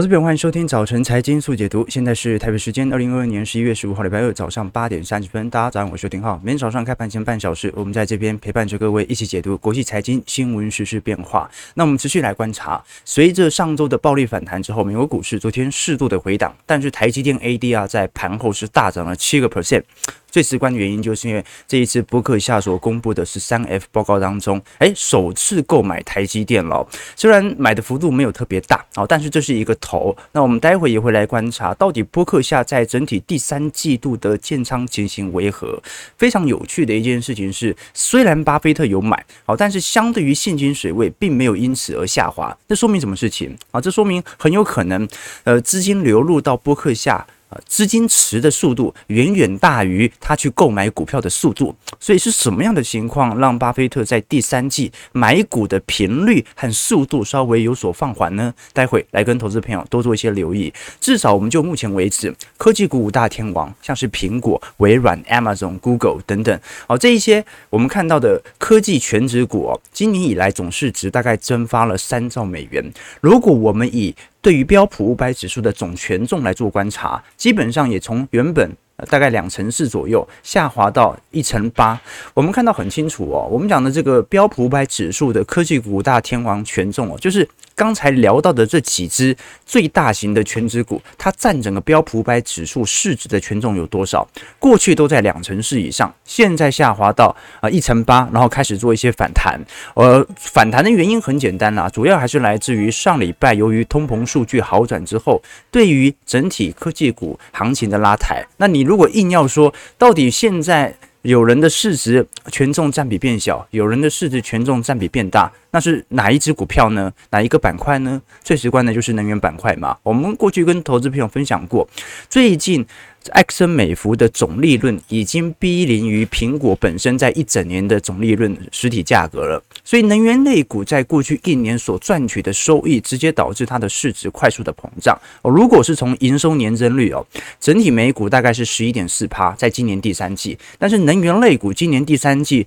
我是边，欢迎收听早晨财经速解读。现在是台北时间二零二二年十一月十五号礼拜二早上八点三十分。大家早上好，我是丁浩。每天早上开盘前半小时，我们在这边陪伴着各位一起解读国际财经新闻时事变化。那我们持续来观察，随着上周的暴力反弹之后，美国股市昨天适度的回档，但是台积电 ADR 在盘后是大涨了七个 percent。最直观的原因就是因为这一次波克夏所公布的十三 F 报告当中，哎，首次购买台积电了。虽然买的幅度没有特别大哦，但是这是一个好。那我们待会也会来观察，到底波克夏在整体第三季度的建仓情形为何。非常有趣的一件事情是，虽然巴菲特有买，好，但是相对于现金水位，并没有因此而下滑。这说明什么事情啊？这说明很有可能，呃，资金流入到波克夏。资金池的速度远远大于他去购买股票的速度，所以是什么样的情况让巴菲特在第三季买股的频率和速度稍微有所放缓呢？待会来跟投资朋友多做一些留意。至少我们就目前为止，科技股五大天王，像是苹果、微软、Amazon、Google 等等，哦，这一些我们看到的科技全值股，今年以来总市值大概蒸发了三兆美元。如果我们以对于标普五百指数的总权重来做观察，基本上也从原本大概两成四左右下滑到一成八。我们看到很清楚哦，我们讲的这个标普五百指数的科技股大天王权重哦，就是。刚才聊到的这几只最大型的全指股，它占整个标普五百指数市值的权重有多少？过去都在两成四以上，现在下滑到啊一成八，然后开始做一些反弹。呃，反弹的原因很简单啦，主要还是来自于上礼拜由于通膨数据好转之后，对于整体科技股行情的拉抬。那你如果硬要说，到底现在？有人的市值权重占比变小，有人的市值权重占比变大，那是哪一只股票呢？哪一个板块呢？最直观的就是能源板块嘛。我们过去跟投资朋友分享过，最近。埃克森美孚的总利润已经逼临于苹果本身在一整年的总利润实体价格了，所以能源类股在过去一年所赚取的收益，直接导致它的市值快速的膨胀。哦，如果是从营收年增率哦，整体美股大概是十一点四趴，在今年第三季，但是能源类股今年第三季。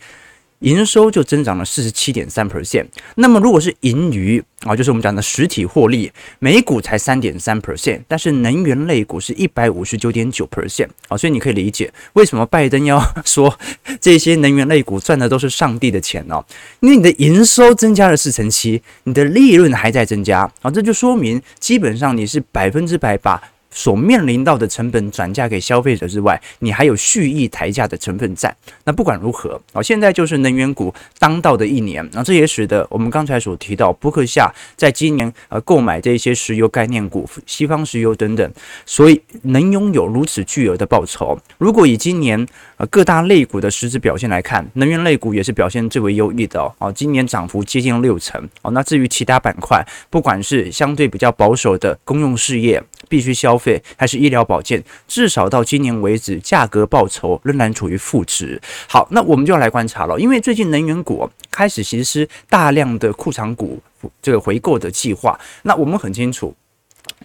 营收就增长了四十七点三 percent，那么如果是盈余啊，就是我们讲的实体获利，每股才三点三 percent，但是能源类股是一百五十九点九 percent 啊，所以你可以理解为什么拜登要说这些能源类股赚的都是上帝的钱哦，因为你的营收增加了四成七，你的利润还在增加。啊，这就说明基本上你是百分之百把。所面临到的成本转嫁给消费者之外，你还有蓄意抬价的成分在。那不管如何，啊，现在就是能源股当道的一年，那这也使得我们刚才所提到伯克夏在今年呃购买这些石油概念股、西方石油等等，所以能拥有如此巨额的报酬。如果以今年呃各大类股的实质表现来看，能源类股也是表现最为优异的哦，今年涨幅接近六成哦。那至于其他板块，不管是相对比较保守的公用事业，必须消费还是医疗保健，至少到今年为止，价格报酬仍然处于负值。好，那我们就要来观察了，因为最近能源股开始实施大量的库藏股这个回购的计划。那我们很清楚，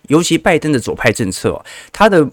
尤其拜登的左派政策，他的。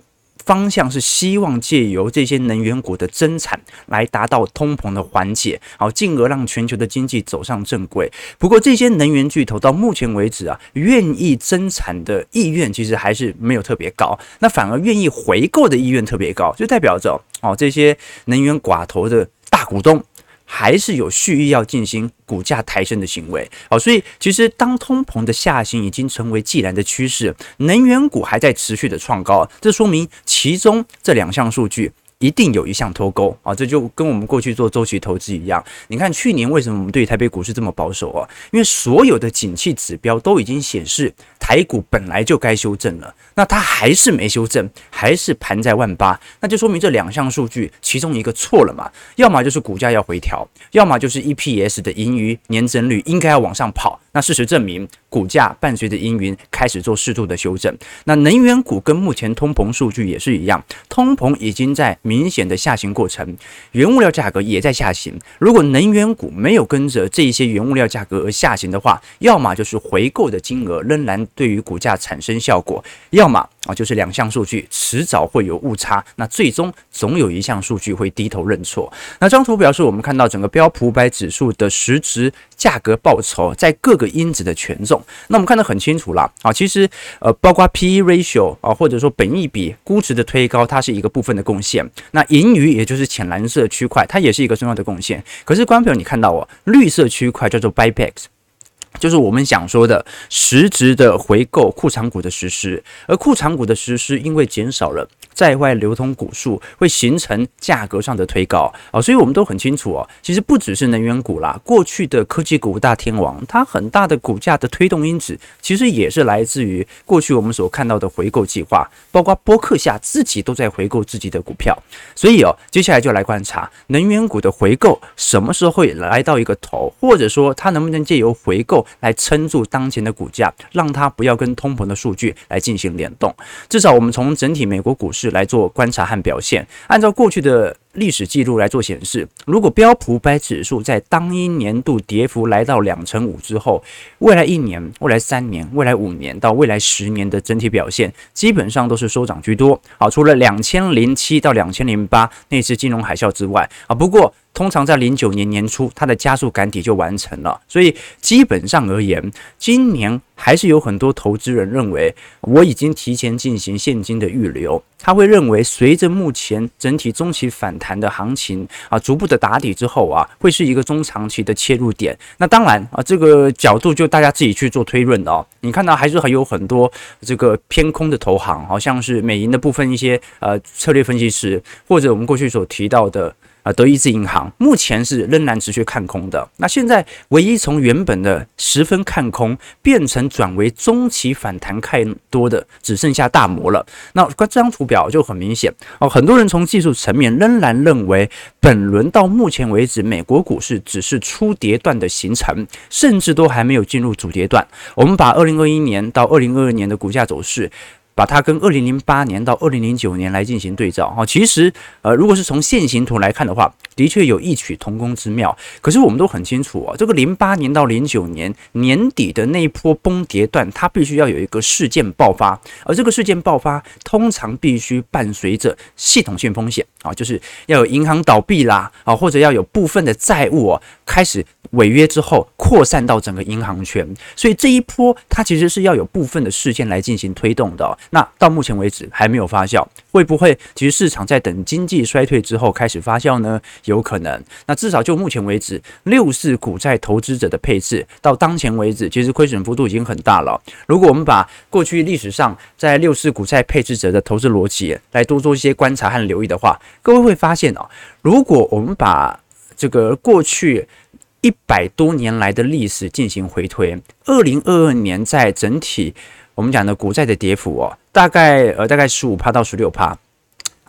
方向是希望借由这些能源股的增产来达到通膨的缓解，好，进而让全球的经济走上正轨。不过，这些能源巨头到目前为止啊，愿意增产的意愿其实还是没有特别高，那反而愿意回购的意愿特别高，就代表着哦，这些能源寡头的大股东。还是有蓄意要进行股价抬升的行为，好，所以其实当通膨的下行已经成为既然的趋势，能源股还在持续的创高，这说明其中这两项数据。一定有一项脱钩啊！这就跟我们过去做周期投资一样。你看去年为什么我们对台北股市这么保守啊？因为所有的景气指标都已经显示台股本来就该修正了，那它还是没修正，还是盘在万八，那就说明这两项数据其中一个错了嘛？要么就是股价要回调，要么就是 EPS 的盈余年增率应该要往上跑。那事实证明，股价伴随着阴云开始做适度的修正。那能源股跟目前通膨数据也是一样，通膨已经在明显的下行过程，原物料价格也在下行。如果能源股没有跟着这一些原物料价格而下行的话，要么就是回购的金额仍然对于股价产生效果，要么啊，就是两项数据迟早会有误差，那最终总有一项数据会低头认错。那这张图表示我们看到整个标普五百指数的实质价格报酬在各个因子的权重，那我们看得很清楚了啊，其实呃，包括 P/E ratio 啊，或者说本益比估值的推高，它是一个部分的贡献。那盈余也就是浅蓝色区块，它也是一个重要的贡献。可是观众朋友，你看到哦，绿色区块叫做 Buybacks。就是我们想说的实质的回购库藏股的实施，而库藏股的实施因为减少了在外流通股数，会形成价格上的推高啊，所以我们都很清楚哦，其实不只是能源股啦，过去的科技股大天王，它很大的股价的推动因子，其实也是来自于过去我们所看到的回购计划，包括波克夏自己都在回购自己的股票，所以哦，接下来就来观察能源股的回购什么时候会来到一个头，或者说它能不能借由回购。来撑住当前的股价，让它不要跟通膨的数据来进行联动。至少我们从整体美国股市来做观察和表现，按照过去的历史记录来做显示，如果标普百指数在当一年度跌幅来到两成五之后，未来一年、未来三年、未来五年到未来十年的整体表现，基本上都是收涨居多。好，除了两千零七到两千零八那次金融海啸之外，啊，不过。通常在零九年年初，它的加速赶底就完成了，所以基本上而言，今年还是有很多投资人认为，我已经提前进行现金的预留。他会认为，随着目前整体中期反弹的行情啊，逐步的打底之后啊，会是一个中长期的切入点。那当然啊，这个角度就大家自己去做推论哦。你看到还是还有很多这个偏空的投行，好像是美银的部分一些呃策略分析师，或者我们过去所提到的。啊，德意志银行目前是仍然持续看空的。那现在唯一从原本的十分看空变成转为中期反弹看多的，只剩下大摩了。那这张图表就很明显哦，很多人从技术层面仍然认为，本轮到目前为止，美国股市只是初跌段的形成，甚至都还没有进入主跌段。我们把二零二一年到二零二二年的股价走势。把它跟二零零八年到二零零九年来进行对照。哈，其实呃，如果是从线形图来看的话，的确有异曲同工之妙。可是我们都很清楚啊，这个零八年到零九年年底的那一波崩跌段，它必须要有一个事件爆发，而这个事件爆发通常必须伴随着系统性风险。啊，就是要有银行倒闭啦啊，或者要有部分的债务啊开始违约之后扩散到整个银行圈，所以这一波它其实是要有部分的事件来进行推动的。那到目前为止还没有发酵，会不会其实市场在等经济衰退之后开始发酵呢？有可能。那至少就目前为止，六四股债投资者的配置到当前为止，其实亏损幅度已经很大了。如果我们把过去历史上在六四股债配置者的投资逻辑来多做一些观察和留意的话，各位会发现哦，如果我们把这个过去一百多年来的历史进行回推，二零二二年在整体。我们讲的股债的跌幅哦，大概呃大概十五趴到十六趴，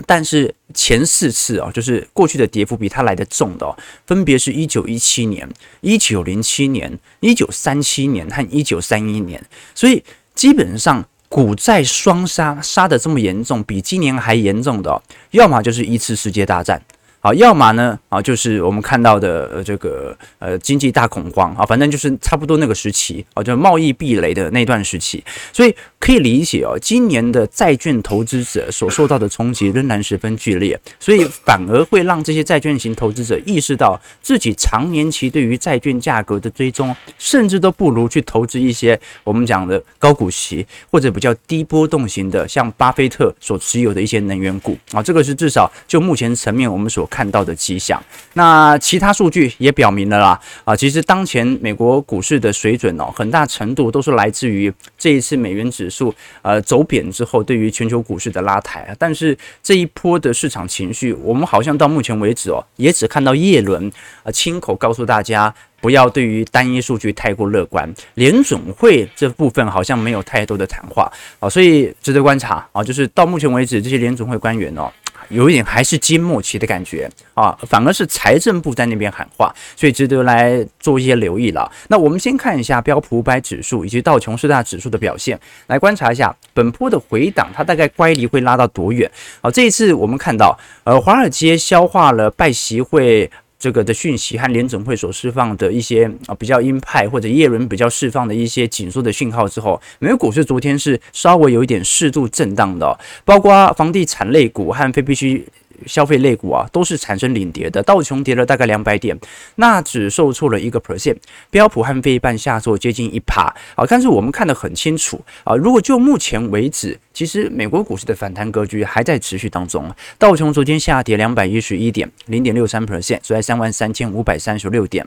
但是前四次哦，就是过去的跌幅比它来得重的哦，分别是一九一七年、一九零七年、一九三七年和一九三一年，所以基本上股债双杀杀的这么严重，比今年还严重的，要么就是一次世界大战。啊，要么呢啊，就是我们看到的这个呃经济大恐慌啊，反正就是差不多那个时期啊，就贸易壁垒的那段时期，所以可以理解哦，今年的债券投资者所受到的冲击仍然十分剧烈，所以反而会让这些债券型投资者意识到自己长年期对于债券价格的追踪，甚至都不如去投资一些我们讲的高股息或者比较低波动型的，像巴菲特所持有的一些能源股。啊，这个是至少就目前层面我们所看到的迹象，那其他数据也表明了啦，啊，其实当前美国股市的水准哦，很大程度都是来自于这一次美元指数呃走贬之后对于全球股市的拉抬，但是这一波的市场情绪，我们好像到目前为止哦，也只看到叶伦啊亲口告诉大家不要对于单一数据太过乐观，联准会这部分好像没有太多的谈话啊，所以值得观察啊，就是到目前为止这些联准会官员哦。有一点还是经末期的感觉啊，反而是财政部在那边喊话，所以值得来做一些留意了。那我们先看一下标普五百指数以及道琼斯大指数的表现，来观察一下本波的回档，它大概乖离会拉到多远？好，这一次我们看到，呃，华尔街消化了拜席会。这个的讯息和联总会所释放的一些啊比较鹰派或者耶伦比较释放的一些紧缩的讯号之后，美股是昨天是稍微有一点适度震荡的，包括房地产类股和非必需。消费类股啊，都是产生领跌的。道琼跌了大概两百点，纳指受挫了一个 percent，标普和费半下挫接近一趴啊。但是我们看得很清楚啊，如果就目前为止，其实美国股市的反弹格局还在持续当中。道琼昨天下跌两百一十一点，零点六三 percent，收在三万三千五百三十六点。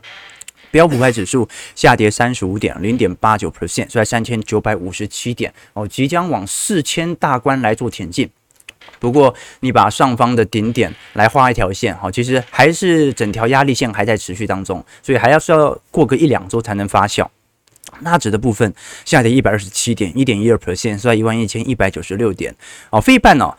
标普派指数下跌三十五点，零点八九 percent，收在三千九百五十七点。哦，即将往四千大关来做前进。不过，你把上方的顶点来画一条线，哈，其实还是整条压力线还在持续当中，所以还要需要过个一两周才能发酵。纳指的部分下跌一百二十七点，一点一二 percent，收在一万一千一百九十六点。哦，费半呢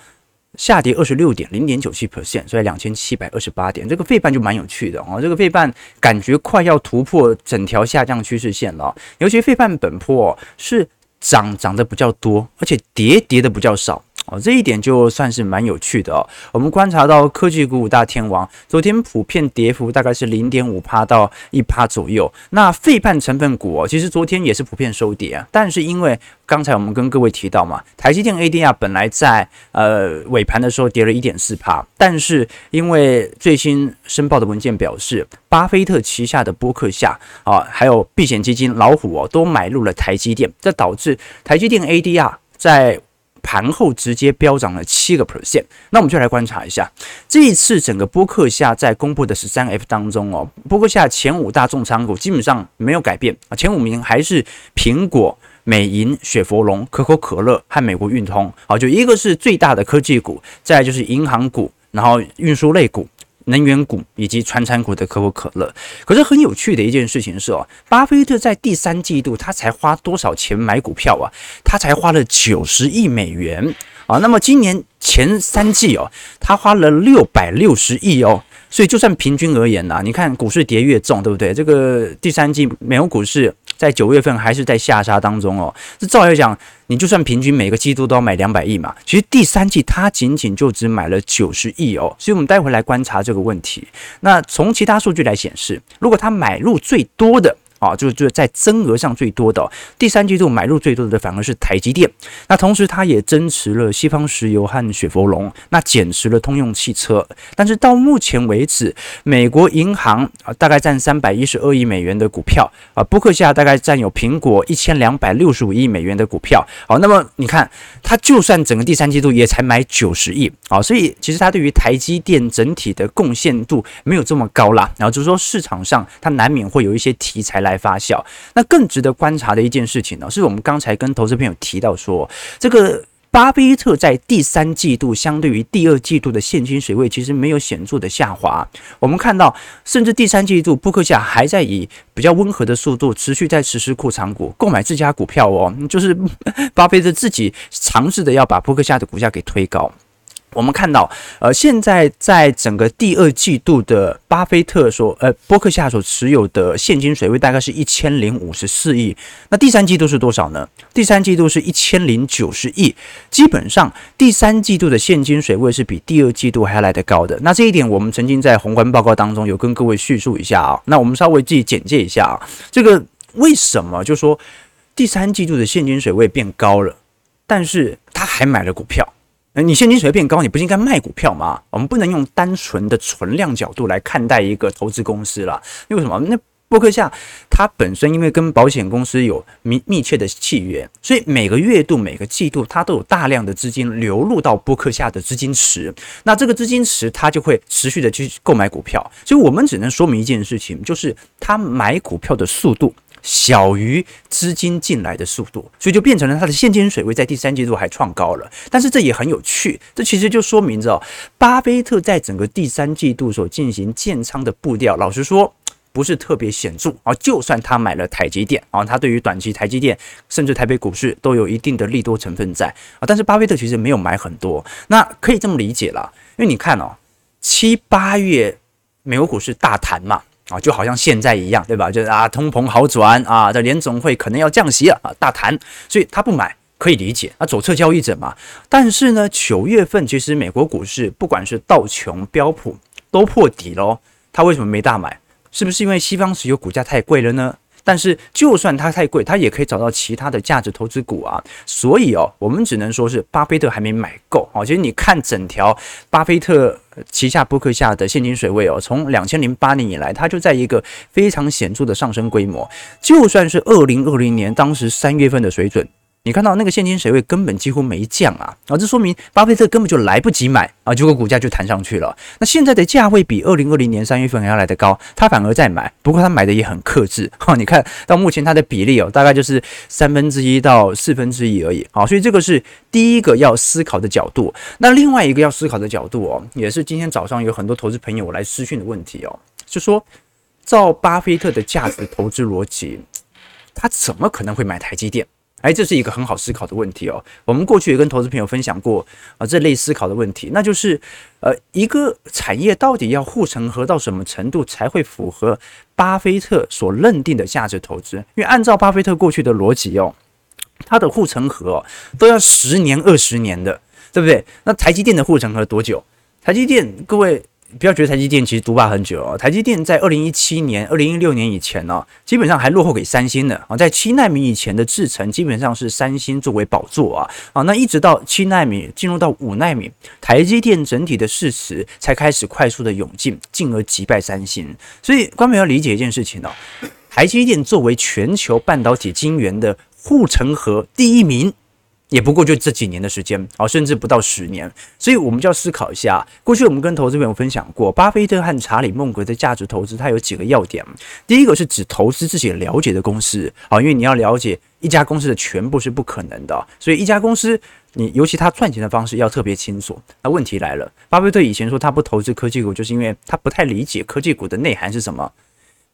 下跌二十六点，零点九七 percent，收在两千七百二十八点。这个费半就蛮有趣的哦，这个费半感觉快要突破整条下降趋势线了，尤其费半本波是涨涨的比较多，而且跌跌的比较少。哦，这一点就算是蛮有趣的哦。我们观察到科技股五大天王昨天普遍跌幅大概是零点五趴到一趴左右。那费半成分股哦，其实昨天也是普遍收跌啊。但是因为刚才我们跟各位提到嘛，台积电 ADR 本来在呃尾盘的时候跌了一点四趴，但是因为最新申报的文件表示，巴菲特旗下的波克夏啊，还有避险基金老虎哦，都买入了台积电，这导致台积电 ADR 在盘后直接飙涨了七个 percent，那我们就来观察一下这一次整个波克夏在公布的十三 F 当中哦，波克夏前五大重仓股基本上没有改变啊，前五名还是苹果、美银、雪佛龙、可口可乐和美国运通，好，就一个是最大的科技股，再就是银行股，然后运输类股。能源股以及传产股的可口可乐，可是很有趣的一件事情是哦，巴菲特在第三季度他才花多少钱买股票啊？他才花了九十亿美元啊。那么今年前三季哦，他花了六百六十亿哦。所以就算平均而言呐，你看股市跌越重，对不对？这个第三季美国股市在九月份还是在下杀当中哦。这照来讲，你就算平均每个季度都要买两百亿嘛，其实第三季它仅仅就只买了九十亿哦。所以我们待会来观察这个问题。那从其他数据来显示，如果它买入最多的。啊，就就在增额上最多的，第三季度买入最多的反而是台积电。那同时，它也增持了西方石油和雪佛龙，那减持了通用汽车。但是到目前为止，美国银行啊大概占三百一十二亿美元的股票啊，波克夏大概占有苹果一千两百六十五亿美元的股票。好，那么你看，它就算整个第三季度也才买九十亿啊，所以其实它对于台积电整体的贡献度没有这么高啦。然后就是说，市场上它难免会有一些题材来。来发酵，那更值得观察的一件事情呢，是我们刚才跟投资朋友提到说，这个巴菲特在第三季度相对于第二季度的现金水位其实没有显著的下滑。我们看到，甚至第三季度波克夏还在以比较温和的速度持续在实施库藏股购买自家股票哦，就是巴菲特自己尝试的要把波克夏的股价给推高。我们看到，呃，现在在整个第二季度的巴菲特所，呃，波克夏所持有的现金水位大概是一千零五十四亿。那第三季度是多少呢？第三季度是一千零九十亿。基本上，第三季度的现金水位是比第二季度还要来得高的。那这一点，我们曾经在宏观报告当中有跟各位叙述一下啊。那我们稍微自己简介一下啊，这个为什么就说第三季度的现金水位变高了，但是他还买了股票？你现金水位变高，你不应该卖股票吗？我们不能用单纯的存量角度来看待一个投资公司了。因为什么？那波克夏它本身因为跟保险公司有密密切的契约，所以每个月度、每个季度它都有大量的资金流入到波克夏的资金池。那这个资金池它就会持续的去购买股票。所以我们只能说明一件事情，就是他买股票的速度。小于资金进来的速度，所以就变成了它的现金水位在第三季度还创高了。但是这也很有趣，这其实就说明着巴菲特在整个第三季度所进行建仓的步调，老实说不是特别显著啊。就算他买了台积电啊，他对于短期台积电甚至台北股市都有一定的利多成分在啊。但是巴菲特其实没有买很多，那可以这么理解了，因为你看哦，七八月美国股市大谈嘛。啊，就好像现在一样，对吧？就是啊，通膨好转啊，这联总会可能要降息了啊，大谈，所以他不买可以理解啊，左侧交易者嘛。但是呢，九月份其实美国股市不管是道琼、标普都破底喽，他为什么没大买？是不是因为西方石油股价太贵了呢？但是就算它太贵，它也可以找到其他的价值投资股啊。所以哦，我们只能说是巴菲特还没买够哦。其实你看整条巴菲特旗下波克下的现金水位哦，从两千零八年以来，它就在一个非常显著的上升规模。就算是二零二零年当时三月份的水准。你看到那个现金水位根本几乎没降啊，啊，这说明巴菲特根本就来不及买啊，结果股价就弹上去了。那现在的价位比二零二零年三月份还要来得高，他反而在买，不过他买的也很克制哈。你看到目前它的比例哦，大概就是三分之一到四分之一而已啊，所以这个是第一个要思考的角度。那另外一个要思考的角度哦，也是今天早上有很多投资朋友来私讯的问题哦，就说照巴菲特的价值投资逻辑，他怎么可能会买台积电？哎，这是一个很好思考的问题哦。我们过去也跟投资朋友分享过啊，这类思考的问题，那就是呃，一个产业到底要护城河到什么程度才会符合巴菲特所认定的价值投资？因为按照巴菲特过去的逻辑哦，他的护城河哦都要十年、二十年的，对不对？那台积电的护城河多久？台积电，各位。不要觉得台积电其实独霸很久哦，台积电在二零一七年、二零一六年以前呢，基本上还落后给三星的啊。在七纳米以前的制程，基本上是三星作为宝座啊啊。那一直到七纳米进入到五纳米，台积电整体的市值才开始快速的涌进，进而击败三星。所以，观众要理解一件事情哦，台积电作为全球半导体晶圆的护城河第一名。也不过就这几年的时间啊，甚至不到十年，所以我们就要思考一下。过去我们跟投资朋友分享过，巴菲特和查理孟格的价值投资，它有几个要点。第一个是只投资自己了解的公司啊，因为你要了解一家公司的全部是不可能的，所以一家公司你尤其他赚钱的方式要特别清楚。那问题来了，巴菲特以前说他不投资科技股，就是因为他不太理解科技股的内涵是什么。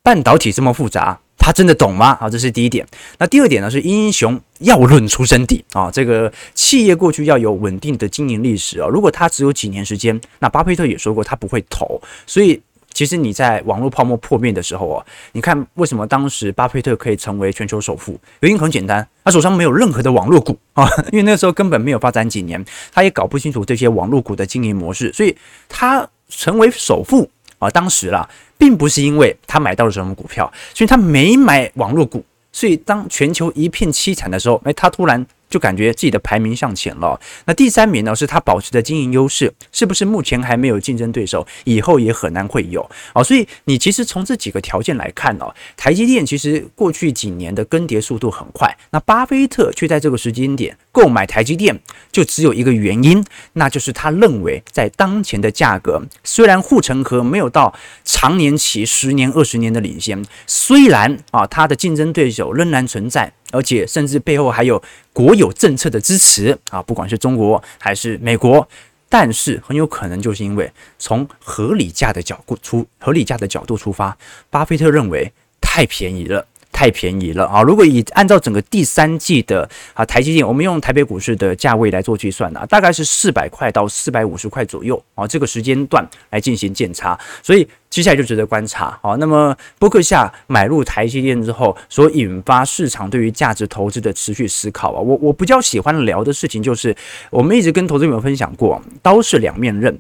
半导体这么复杂。他真的懂吗？好，这是第一点。那第二点呢？是英雄要论出身底啊。这个企业过去要有稳定的经营历史啊。如果他只有几年时间，那巴菲特也说过他不会投。所以，其实你在网络泡沫破灭的时候啊，你看为什么当时巴菲特可以成为全球首富？原因很简单，他手上没有任何的网络股啊，因为那时候根本没有发展几年，他也搞不清楚这些网络股的经营模式，所以他成为首富啊。当时啦。并不是因为他买到了什么股票，所以他没买网络股，所以当全球一片凄惨的时候，哎，他突然。就感觉自己的排名向前了。那第三名呢，是他保持的经营优势，是不是目前还没有竞争对手，以后也很难会有哦。所以你其实从这几个条件来看哦，台积电其实过去几年的更迭速度很快，那巴菲特却在这个时间点购买台积电，就只有一个原因，那就是他认为在当前的价格，虽然护城河没有到长年期十年、二十年的领先，虽然啊，它的竞争对手仍然存在。而且甚至背后还有国有政策的支持啊，不管是中国还是美国，但是很有可能就是因为从合理价的角度出合理价的角度出发，巴菲特认为太便宜了。太便宜了啊！如果以按照整个第三季的啊台积电，我们用台北股市的价位来做计算啊，大概是四百块到四百五十块左右啊，这个时间段来进行建差，所以接下来就值得观察啊。那么波克夏买入台积电之后，所引发市场对于价值投资的持续思考啊，我我比较喜欢聊的事情就是，我们一直跟投资朋友分享过，刀是两面刃。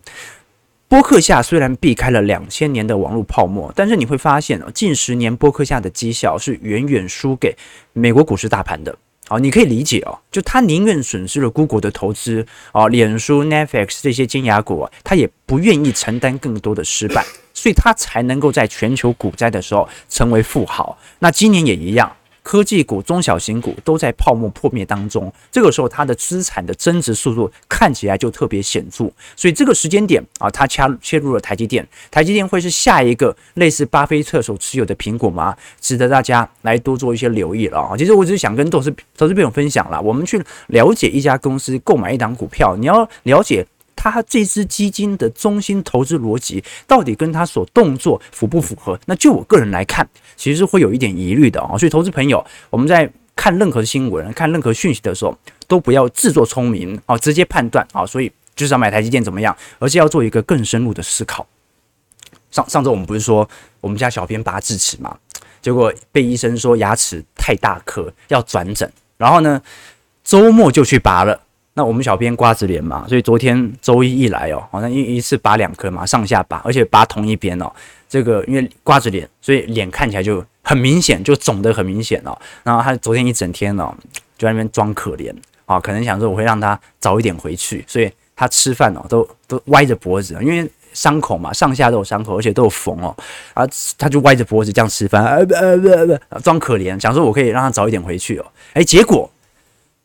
波克夏虽然避开了两千年的网络泡沫，但是你会发现哦，近十年波克夏的绩效是远远输给美国股市大盘的。好，你可以理解哦，就他宁愿损失了 Google 的投资啊，脸书、Netflix 这些尖牙股啊，他也不愿意承担更多的失败，所以他才能够在全球股灾的时候成为富豪。那今年也一样。科技股、中小型股都在泡沫破灭当中，这个时候它的资产的增值速度看起来就特别显著，所以这个时间点啊，它切切入了台积电，台积电会是下一个类似巴菲特所持有的苹果吗？值得大家来多做一些留意了啊！其实我只是想跟投资投资朋友分享啦，我们去了解一家公司购买一档股票，你要了解。他这支基金的中心投资逻辑到底跟他所动作符不符合？那就我个人来看，其实会有一点疑虑的啊。所以，投资朋友，我们在看任何新闻、看任何讯息的时候，都不要自作聪明啊，直接判断啊。所以，至少买台积电怎么样？而是要做一个更深入的思考。上上周我们不是说我们家小编拔智齿嘛？结果被医生说牙齿太大颗要转诊，然后呢，周末就去拔了。那我们小编瓜子脸嘛，所以昨天周一一来哦，好像一一次拔两颗嘛，上下拔，而且拔同一边哦。这个因为瓜子脸，所以脸看起来就很明显，就肿得很明显哦。然后他昨天一整天哦，就在那边装可怜啊，可能想说我会让他早一点回去，所以他吃饭哦都都歪着脖子，因为伤口嘛，上下都有伤口，而且都有缝哦，啊，他就歪着脖子这样吃饭，呃呃不不，装可怜，想说我可以让他早一点回去哦，哎，结果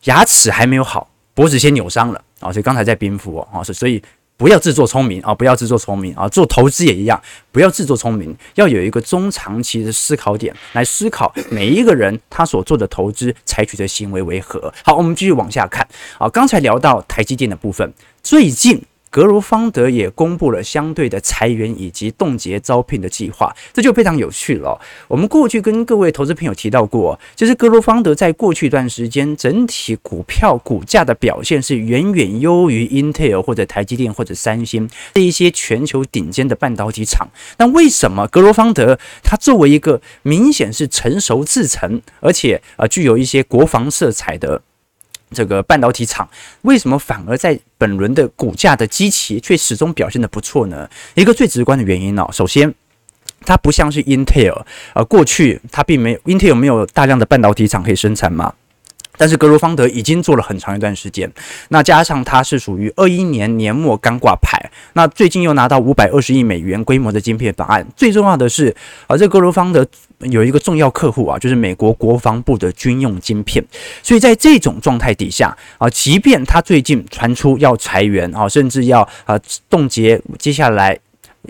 牙齿还没有好，脖子先扭伤了啊，所以刚才在冰敷哦，啊，所以。不要自作聪明啊！不要自作聪明啊！做投资也一样，不要自作聪明，要有一个中长期的思考点来思考每一个人他所做的投资采取的行为为何。好，我们继续往下看啊。刚才聊到台积电的部分，最近。格罗方德也公布了相对的裁员以及冻结招聘的计划，这就非常有趣了。我们过去跟各位投资朋友提到过，就是格罗方德在过去一段时间整体股票股价的表现是远远优于 Intel 或者台积电或者三星这一些全球顶尖的半导体厂。那为什么格罗方德它作为一个明显是成熟制程，而且呃具有一些国防色彩的？这个半导体厂为什么反而在本轮的股价的基期却始终表现的不错呢？一个最直观的原因哦，首先它不像是 Intel，呃，过去它并没有 Intel 没有大量的半导体厂可以生产嘛。但是格罗方德已经做了很长一段时间，那加上它是属于二一年年末刚挂牌，那最近又拿到五百二十亿美元规模的晶片法案。最重要的是，啊，这格罗方德有一个重要客户啊，就是美国国防部的军用晶片。所以在这种状态底下啊，即便他最近传出要裁员啊，甚至要啊冻结接下来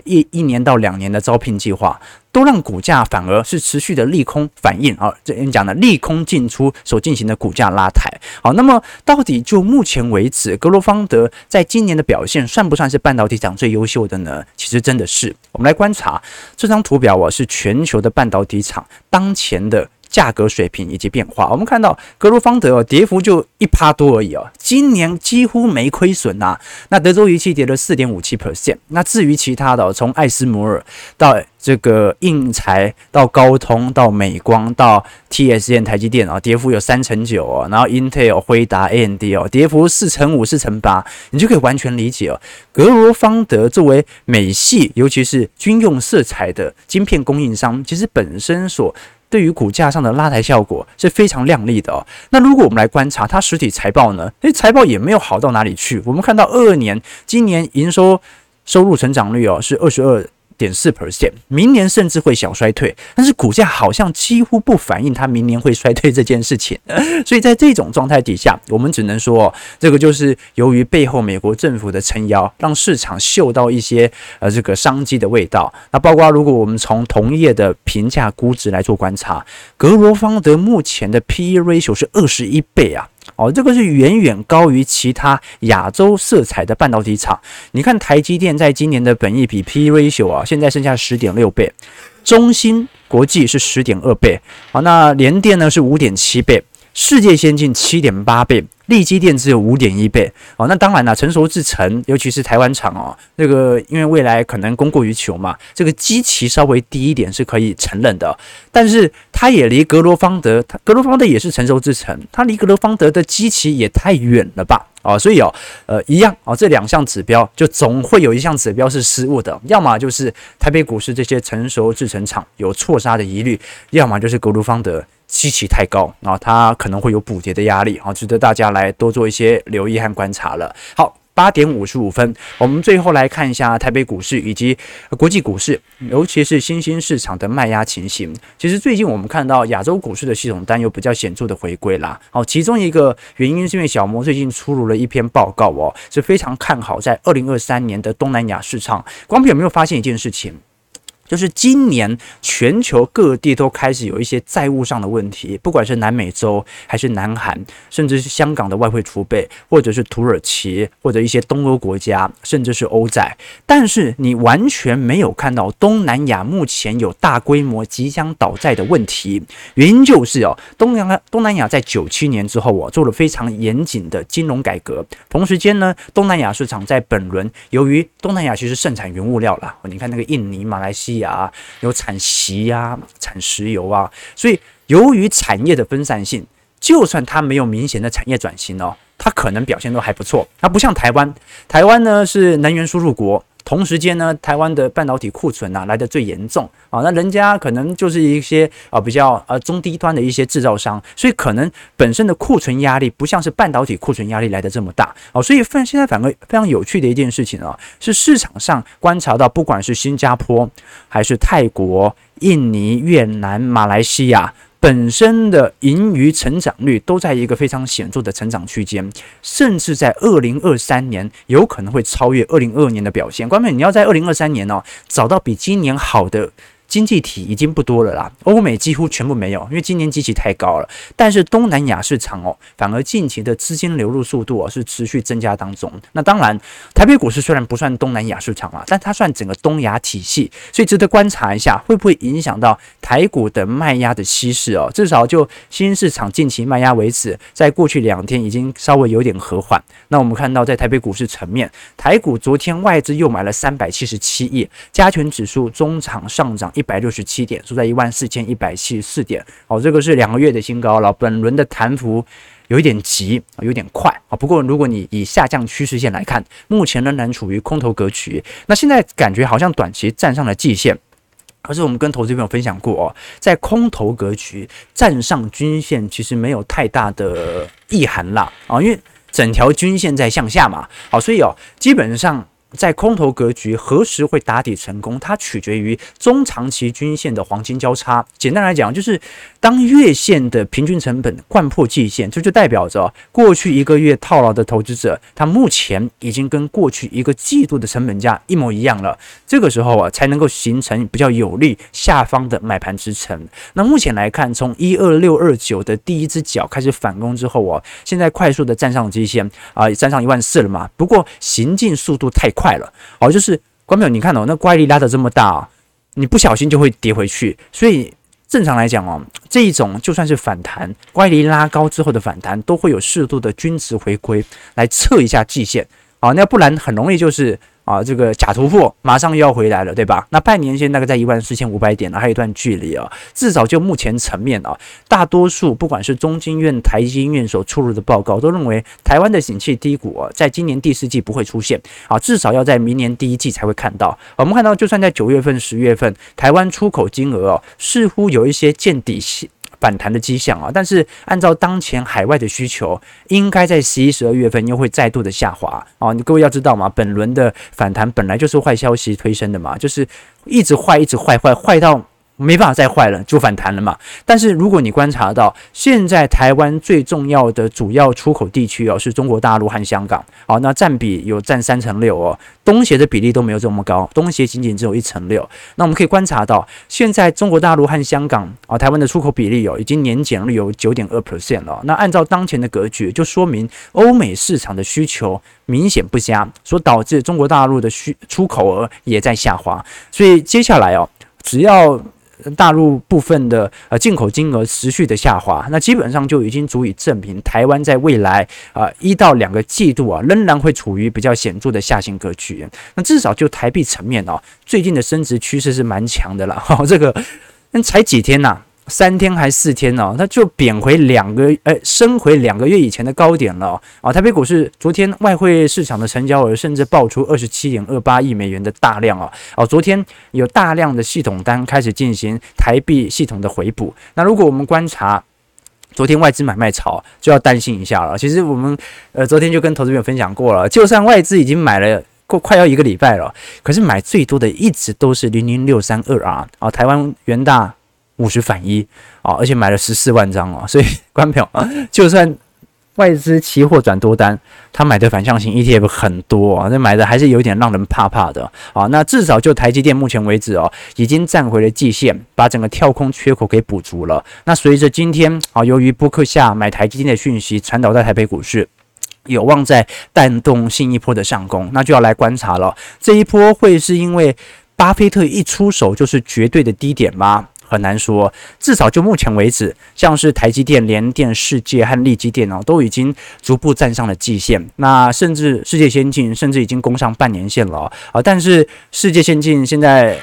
一一年到两年的招聘计划。都让股价反而是持续的利空反应啊，这边讲的利空进出所进行的股价拉抬。好，那么到底就目前为止，格罗方德在今年的表现算不算是半导体厂最优秀的呢？其实真的是，我们来观察这张图表啊，是全球的半导体厂当前的。价格水平以及变化，我们看到格罗方德哦，跌幅就一趴多而已哦，今年几乎没亏损呐。那德州仪器跌了四点五七 percent，那至于其他的，从艾斯摩尔到这个应材到高通到美光到 TSM 台积电啊，跌幅有三成九哦，然后 Intel、辉达、AMD 哦，跌幅四成五、四成八，你就可以完全理解哦。格罗方德作为美系，尤其是军用色彩的晶片供应商，其实本身所对于股价上的拉抬效果是非常亮丽的哦。那如果我们来观察它实体财报呢？诶，财报也没有好到哪里去。我们看到二二年今年营收收入成长率哦是二十二点四 percent，明年甚至会小衰退，但是股价好像几乎不反映它明年会衰退这件事情。所以在这种状态底下，我们只能说，这个就是由于背后美国政府的撑腰，让市场嗅到一些呃这个商机的味道。那包括如果我们从同业的评价估值来做观察，格罗方德目前的 PE ratio 是二十一倍啊。哦，这个是远远高于其他亚洲色彩的半导体厂。你看台积电在今年的本益比 P/E ratio 啊，现在剩下十点六倍，中芯国际是十点二倍，好，那联电呢是五点七倍，世界先进七点八倍。力积电只有五点一倍哦，那当然了，成熟制程，尤其是台湾厂哦，这个因为未来可能供过于求嘛，这个基期稍微低一点是可以承认的，但是它也离格罗方德，它格罗方德也是成熟制程，它离格罗方德的基期也太远了吧？哦，所以哦，呃，一样哦，这两项指标就总会有一项指标是失误的，要么就是台北股市这些成熟制程厂有错杀的疑虑，要么就是格罗方德。基期太高啊，它可能会有补跌的压力啊，值得大家来多做一些留意和观察了。好，八点五十五分，我们最后来看一下台北股市以及国际股市，尤其是新兴市场的卖压情形。其实最近我们看到亚洲股市的系统担忧比较显著的回归啦。好，其中一个原因是因为小摩最近出炉了一篇报告哦，是非常看好在二零二三年的东南亚市场。光平有没有发现一件事情？就是今年全球各地都开始有一些债务上的问题，不管是南美洲还是南韩，甚至是香港的外汇储备，或者是土耳其，或者一些东欧国家，甚至是欧债。但是你完全没有看到东南亚目前有大规模即将倒债的问题。原因就是哦，东南东南亚在九七年之后哦，做了非常严谨的金融改革。同时间呢，东南亚市场在本轮由于东南亚其实盛产原物料啦，你看那个印尼、马来西亚。啊，有产锡呀，产石油啊，所以由于产业的分散性，就算它没有明显的产业转型哦，它可能表现都还不错。它不像台湾，台湾呢是能源输入国，同时间呢，台湾的半导体库存啊来的最严重啊，那人家可能就是一些啊比较呃中低端的一些制造商，所以可能本身的库存压力不像是半导体库存压力来的这么大啊，所以现在反而非常有趣的一件事情啊，是市场上观察到，不管是新加坡还是泰国、印尼、越南、马来西亚。本身的盈余成长率都在一个非常显著的成长区间，甚至在二零二三年有可能会超越二零二二年的表现。关键你要在二零二三年呢找到比今年好的。经济体已经不多了啦，欧美几乎全部没有，因为今年基期太高了。但是东南亚市场哦，反而近期的资金流入速度哦是持续增加当中。那当然，台北股市虽然不算东南亚市场啊，但它算整个东亚体系，所以值得观察一下，会不会影响到台股的卖压的稀释哦？至少就新兴市场近期卖压为止，在过去两天已经稍微有点和缓。那我们看到在台北股市层面，台股昨天外资又买了三百七十七亿，加权指数中场上涨一。一百六十七点，收在一万四千一百七十四点。好，这个是两个月的新高了。本轮的弹幅有一点急，有点快啊。不过，如果你以下降趋势线来看，目前仍然处于空头格局。那现在感觉好像短期站上了季线，可是我们跟投资朋友分享过哦，在空头格局站上均线，其实没有太大的意涵啦啊，因为整条均线在向下嘛。好，所以哦，基本上。在空头格局何时会打底成功？它取决于中长期均线的黄金交叉。简单来讲，就是当月线的平均成本贯破季线，这就代表着过去一个月套牢的投资者，他目前已经跟过去一个季度的成本价一模一样了。这个时候啊，才能够形成比较有利下方的买盘支撑。那目前来看，从一二六二九的第一只脚开始反攻之后啊，现在快速的站上季线啊，站上一万四了嘛。不过行进速度太快。快了，好，就是关淼，你看哦，那乖离拉的这么大啊，你不小心就会跌回去。所以正常来讲哦，这一种就算是反弹，乖离拉高之后的反弹，都会有适度的均值回归来测一下季线，好，那不然很容易就是。啊，这个假突破马上又要回来了，对吧？那半年线大概在一万四千五百点了，还有一段距离啊。至少就目前层面啊，大多数不管是中经院、台经院所出炉的报告，都认为台湾的景气低谷啊，在今年第四季不会出现啊，至少要在明年第一季才会看到。我们看到，就算在九月份、十月份，台湾出口金额啊，似乎有一些见底线。反弹的迹象啊，但是按照当前海外的需求，应该在十一、十二月份又会再度的下滑啊。你各位要知道嘛，本轮的反弹本来就是坏消息推升的嘛，就是一直坏，一直坏，坏坏到。没办法再坏了，就反弹了嘛。但是如果你观察到现在台湾最重要的主要出口地区哦，是中国大陆和香港，好，那占比有占三成六哦，东协的比例都没有这么高，东协仅仅只有一成六。那我们可以观察到，现在中国大陆和香港啊，台湾的出口比例哦，已经年减率有九点二 percent 了。那按照当前的格局，就说明欧美市场的需求明显不佳，所导致中国大陆的需出口额也在下滑。所以接下来哦，只要大陆部分的呃进口金额持续的下滑，那基本上就已经足以证明台湾在未来啊一到两个季度啊仍然会处于比较显著的下行格局。那至少就台币层面哦，最近的升值趋势是蛮强的了。哈，这个那才几天呐、三天还四天呢、哦，它就贬回两个，呃，升回两个月以前的高点了啊！台北股市昨天外汇市场的成交额甚至爆出二十七点二八亿美元的大量啊！哦，昨天有大量的系统单开始进行台币系统的回补。那如果我们观察昨天外资买卖潮，就要担心一下了。其实我们呃昨天就跟投资朋友分享过了，就算外资已经买了过快要一个礼拜了，可是买最多的一直都是零零六三二啊啊，台湾元大。五十反一啊，而且买了十四万张哦，所以关票，就算外资期货转多单，他买的反向型 ETF 很多啊，那买的还是有点让人怕怕的啊。那至少就台积电目前为止哦，已经站回了季线，把整个跳空缺口给补足了。那随着今天啊，由于波克夏买台积电的讯息传导在台北股市，有望在带动新一波的上攻，那就要来观察了。这一波会是因为巴菲特一出手就是绝对的低点吗？很难说，至少就目前为止，像是台积电、联电、世界和力积电哦，都已经逐步站上了季线。那甚至世界先进甚至已经攻上半年线了啊！但是世界先进现在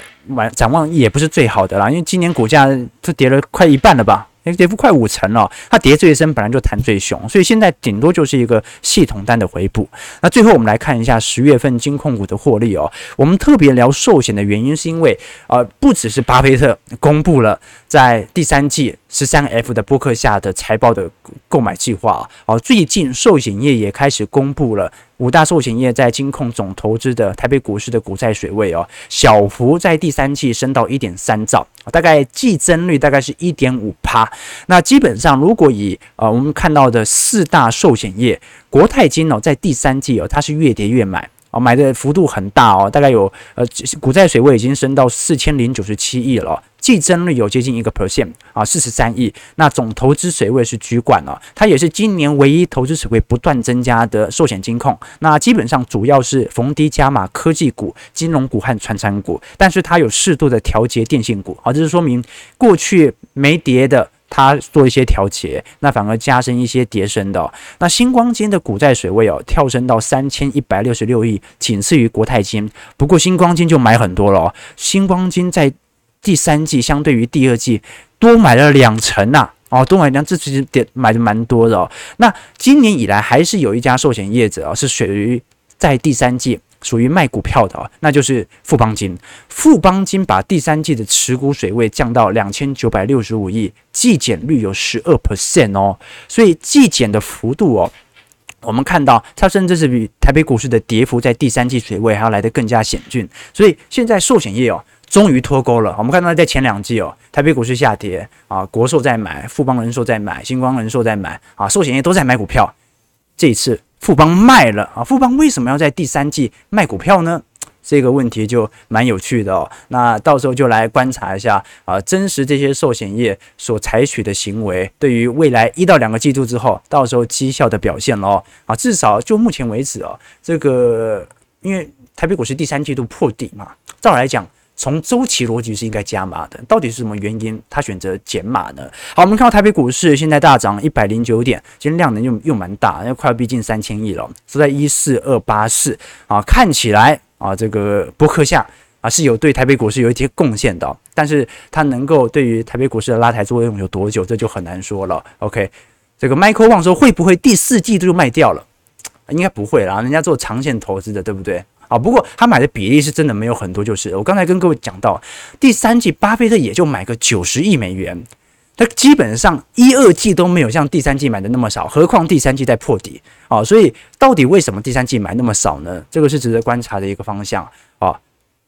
展望也不是最好的啦，因为今年股价都跌了快一半了吧？跌幅快五成了，它跌最深，本来就弹最凶，所以现在顶多就是一个系统单的回补。那最后我们来看一下十月份金控股的获利哦。我们特别聊寿险的原因，是因为呃，不只是巴菲特公布了在第三季十三 F 的波克夏的财报的购买计划啊，最近寿险业也开始公布了。五大寿险业在金控总投资的台北股市的股债水位哦，小幅在第三季升到一点三兆，大概季增率大概是一点五趴。那基本上，如果以呃我们看到的四大寿险业，国泰金哦，在第三季哦，它是越跌越买。哦，买的幅度很大哦，大概有呃股债水位已经升到四千零九十七亿了，季增率有接近一个 percent 啊，四十三亿。那总投资水位是居冠了，它也是今年唯一投资水位不断增加的寿险金控。那基本上主要是逢低加码科技股、金融股和传产股，但是它有适度的调节电信股。好，这是说明过去没跌的。它做一些调节，那反而加深一些跌深的、哦。那星光金的股债水位哦，跳升到三千一百六十六亿，仅次于国泰金。不过星光金就买很多了哦，星光金在第三季相对于第二季多买了两成呐、啊，哦，多买两，这其实点买的蛮多的哦。那今年以来还是有一家寿险业者哦，是属于在第三季。属于卖股票的啊，那就是富邦金。富邦金把第三季的持股水位降到两千九百六十五亿，季减率有十二 percent 哦，所以季减的幅度哦，我们看到它甚至是比台北股市的跌幅在第三季水位还要来得更加险峻。所以现在寿险业哦，终于脱钩了。我们看到在前两季哦，台北股市下跌啊，国寿在买，富邦人寿在买，新光人寿在买啊，寿险业都在买股票。这一次。富邦卖了啊！富邦为什么要在第三季卖股票呢？这个问题就蛮有趣的哦。那到时候就来观察一下啊，真实这些寿险业所采取的行为，对于未来一到两个季度之后，到时候绩效的表现喽啊。至少就目前为止哦，这个因为台北股市第三季度破底嘛，照来讲。从周期逻辑是应该加码的，到底是什么原因？他选择减码呢？好，我们看到台北股市现在大涨一百零九点，今天量能又又蛮大，又快要逼近三千亿了，是在一四二八四啊，看起来啊，这个博客下啊是有对台北股市有一些贡献的，但是它能够对于台北股市的拉抬作用有多久，这就很难说了。OK，这个 Michael Wang 说会不会第四季度就卖掉了？应该不会啦，人家做长线投资的，对不对？啊，不过他买的比例是真的没有很多，就是我刚才跟各位讲到，第三季巴菲特也就买个九十亿美元，他基本上一二季都没有像第三季买的那么少，何况第三季在破底啊，所以到底为什么第三季买那么少呢？这个是值得观察的一个方向啊。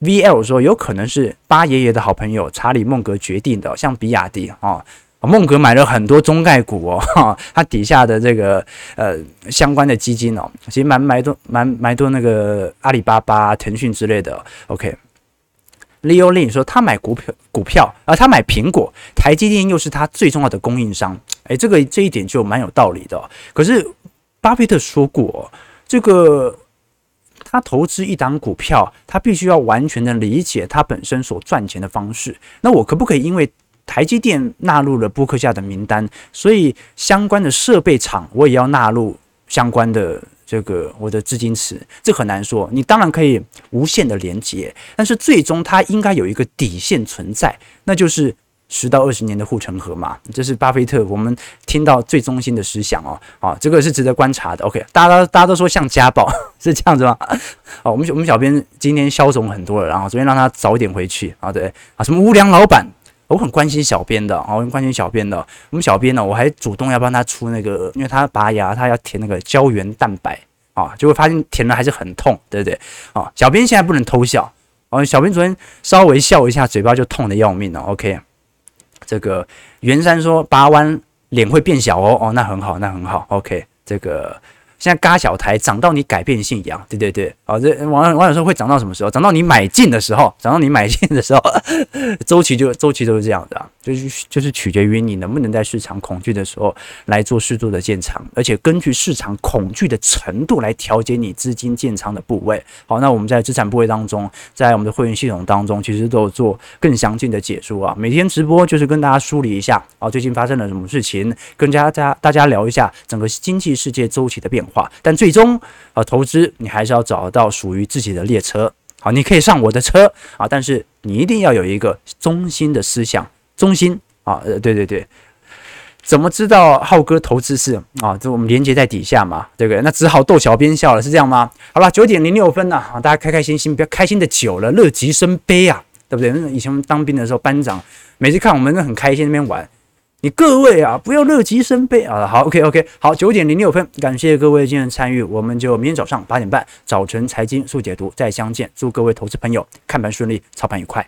VL 说有可能是巴爷爷的好朋友查理孟格决定的，像比亚迪啊。孟格买了很多中概股哦，哈，他底下的这个呃相关的基金哦，其实蛮蛮多蛮蛮多那个阿里巴巴、腾讯之类的。OK，Leo Lin 说他买股票股票啊，他买苹果，台积电又是他最重要的供应商，哎，这个这一点就蛮有道理的。可是巴菲特说过，这个他投资一档股票，他必须要完全的理解他本身所赚钱的方式。那我可不可以因为台积电纳入了波克下的名单，所以相关的设备厂我也要纳入相关的这个我的资金池，这很难说。你当然可以无限的连接，但是最终它应该有一个底线存在，那就是十到二十年的护城河嘛。这是巴菲特我们听到最中心的思想哦，啊，这个是值得观察的。OK，大家大家都说像家宝 是这样子吗？哦，我们我们小编今天消肿很多了，然后昨天让他早点回去啊，对啊，什么无良老板。我很关心小编的哦，我很关心小编的。我们小编呢，我还主动要帮他出那个，因为他拔牙，他要填那个胶原蛋白啊，结果发现填了还是很痛，对不对？啊，小编现在不能偷笑，哦，小编昨天稍微笑一下，嘴巴就痛的要命了。OK，这个袁山说拔完脸会变小哦，哦，那很好，那很好。OK，这个。现在嘎小台涨到你改变信仰，对对对，好，这网网友说会涨到什么时候？涨到你买进的时候，涨到你买进的时候，周期就周期都是这样的啊，就是就是取决于你能不能在市场恐惧的时候来做适度的建仓，而且根据市场恐惧的程度来调节你资金建仓的部位。好，那我们在资产部位当中，在我们的会员系统当中，其实都有做更详尽的解说啊。每天直播就是跟大家梳理一下啊，最近发生了什么事情，跟大家大家聊一下整个经济世界周期的变化。话但最终啊，投资你还是要找到属于自己的列车。好，你可以上我的车啊，但是你一定要有一个中心的思想，中心啊，呃，对对对。怎么知道浩哥投资是啊？这我们连接在底下嘛，对不对？那只好逗小编笑了，是这样吗？好了，九点零六分了，大家开开心心，不要开心的久了，乐极生悲啊，对不对？以前我们当兵的时候，班长每次看我们都很开心那边玩。你各位啊，不要乐极生悲啊！好，OK OK，好，九点零六分，感谢各位今天参与，我们就明天早上八点半早晨财经速解读再相见，祝各位投资朋友看盘顺利，操盘愉快。